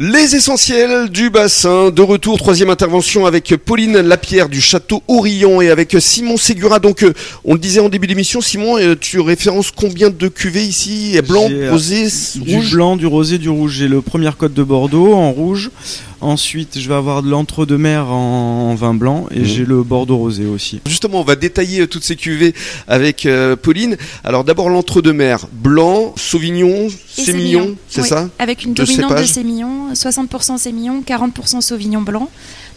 Les essentiels du bassin, de retour, troisième intervention avec Pauline Lapierre du château Aurillon et avec Simon Ségura. Donc, euh, on le disait en début d'émission, Simon, euh, tu références combien de cuvées ici? Blanc, euh, rosé, Du rouge? blanc, du rosé, du rouge. J'ai le premier code de Bordeaux en rouge. Ensuite, je vais avoir de l'entre-deux-mer en, en vin blanc. Et Mhm. j'ai le Bordeaux rosé aussi. Justement, on va détailler euh, toutes ces cuvées avec euh, Pauline. Alors, d'abord l'entre-deux-mer, blanc, Sauvignon, Sémillon, c'est oui, ça? Avec une De dominante de cépage sémillon, 60% sémillon, 40% sauvignon blanc.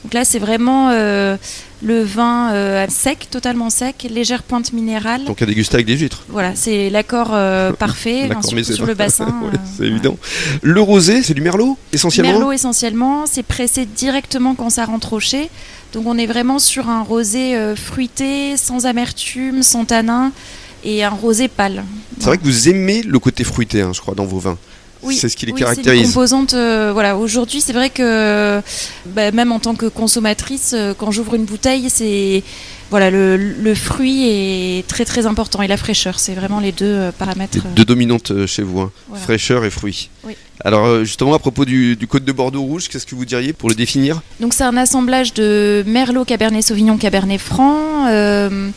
Donc là, c'est vraiment euh, le vin euh, sec, totalement sec, légère pointe minérale. Donc à déguster avec des huîtres. Voilà, c'est l'accord euh, parfait, L'accord, c'est sur le bassin. Ouais, c'est évident. Le rosé, c'est du merlot essentiellement Merlot essentiellement, c'est pressé directement quand ça rentre au chai. Donc on est vraiment sur un rosé fruité, sans amertume, sans tanin et un rosé pâle. C'est vrai que vous aimez le côté fruité, hein, je crois, dans vos vins. Oui, c'est ce qui les oui, C'est caractérise. une composante. euh, voilà, aujourd'hui, c'est vrai que bah, même en tant que consommatrice, euh, quand j'ouvre une bouteille, c'est voilà le, le fruit est très très important et la fraîcheur, c'est vraiment les deux euh, paramètres. Les deux dominantes chez vous, hein. Voilà. fraîcheur et fruits. Oui. Alors justement à propos du, du code de Bordeaux rouge, qu'est-ce que vous diriez pour le définir? Donc c'est un assemblage de Merlot, Cabernet Sauvignon, Cabernet Franc. Euh,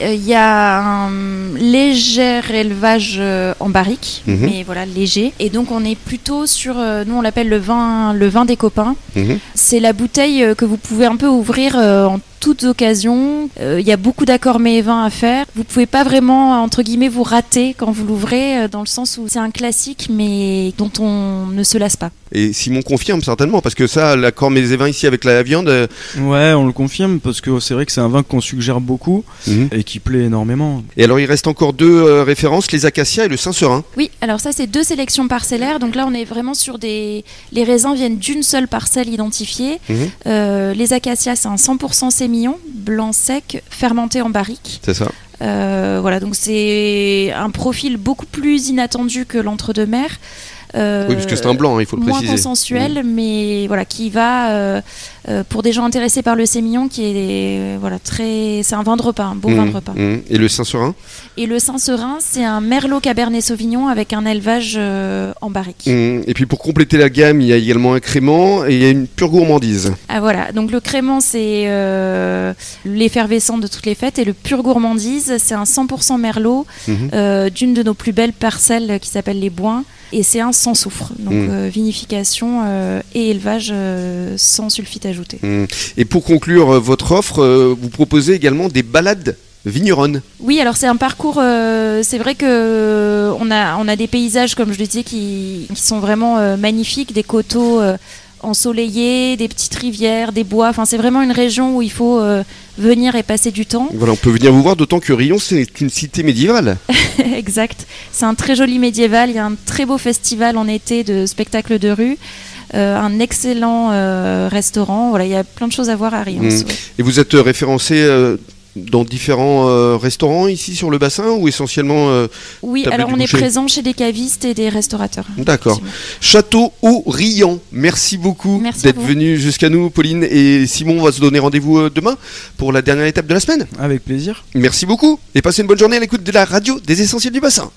Il y a un léger élevage euh, en barrique, Mhm. mais voilà léger. Et donc on est plutôt sur, euh, nous on l'appelle le vin, le vin des copains. Mhm. C'est la bouteille euh, que vous pouvez un peu ouvrir euh, en toutes occasions. Euh, Il y a beaucoup d'accords mets et vins à faire. Vous pouvez pas vraiment entre guillemets vous rater quand vous l'ouvrez, euh, dans le sens où c'est un classique mais dont on ne se lasse pas. Et Simon confirme certainement, parce que ça, l'accord mes vins ici avec la viande, euh, Ouais, on le confirme parce que c'est vrai que c'est un vin qu'on suggère beaucoup Mhm. et qui plaît énormément. et alors il reste encore deux euh, références, les acacias et le Saint-Serin. Oui, alors ça c'est deux sélections parcellaires. Donc là on est vraiment sur des... Les raisins viennent d'une seule parcelle identifiée. Mhm. Euh, les acacias c'est un 100% sémillon, blanc sec, fermenté en barrique. C'est ça. Euh, voilà, donc c'est un profil beaucoup plus inattendu que l'entre-deux-mer. Euh, Oui, parce que c'est un blanc, hein, il faut le moins préciser. consensuel, mais voilà, qui va euh, euh, pour des gens intéressés par le sémillon, qui est euh, voilà très, c'est un vin de repas, un beau vin de repas. Mhm. Et le Saint-Serin? Et le Saint-Serin, c'est un merlot cabernet sauvignon avec un élevage euh, en barrique. Et puis pour compléter la gamme, il y a également un crément et il y a une pure gourmandise. Ah voilà, donc le crément c'est euh, l'effervescent de toutes les fêtes et le pur gourmandise c'est un 100% merlot euh, d'une de nos plus belles parcelles qui s'appelle les Boins et c'est un sans soufre, donc Mm. euh, vinification euh, et élevage euh, sans sulfite ajouté. Mhm. Et pour conclure votre offre, vous proposez également des balades vigneronnes. Oui, alors c'est un parcours. euh, c'est vrai que euh, on a on a des paysages comme je le disais qui, qui sont vraiment euh, magnifiques, des coteaux ensoleillés, des petites rivières, des bois. Enfin, c'est vraiment une région où il faut venir et passer du temps. Voilà, on peut venir vous voir, d'autant que Rion, c'est une cité médiévale. exact. C'est un très joli médiéval. Il y a un très beau festival en été de spectacles de rue. euh, un excellent euh, restaurant. Voilà, il y a plein de choses à voir à Rions. Mm. ouais. Et vous êtes référencé euh, dans différents euh, restaurants ici sur le bassin ou essentiellement euh, Oui, alors on est présent chez des cavistes et des restaurateurs. D'accord. Château au Riant? Merci beaucoup d'être venu jusqu'à nous, Pauline et Simon. On va se donner rendez-vous euh, demain pour la dernière étape de la semaine. Avec plaisir. Merci beaucoup et passez une bonne journée à l'écoute de la radio des Essentiels du Bassin.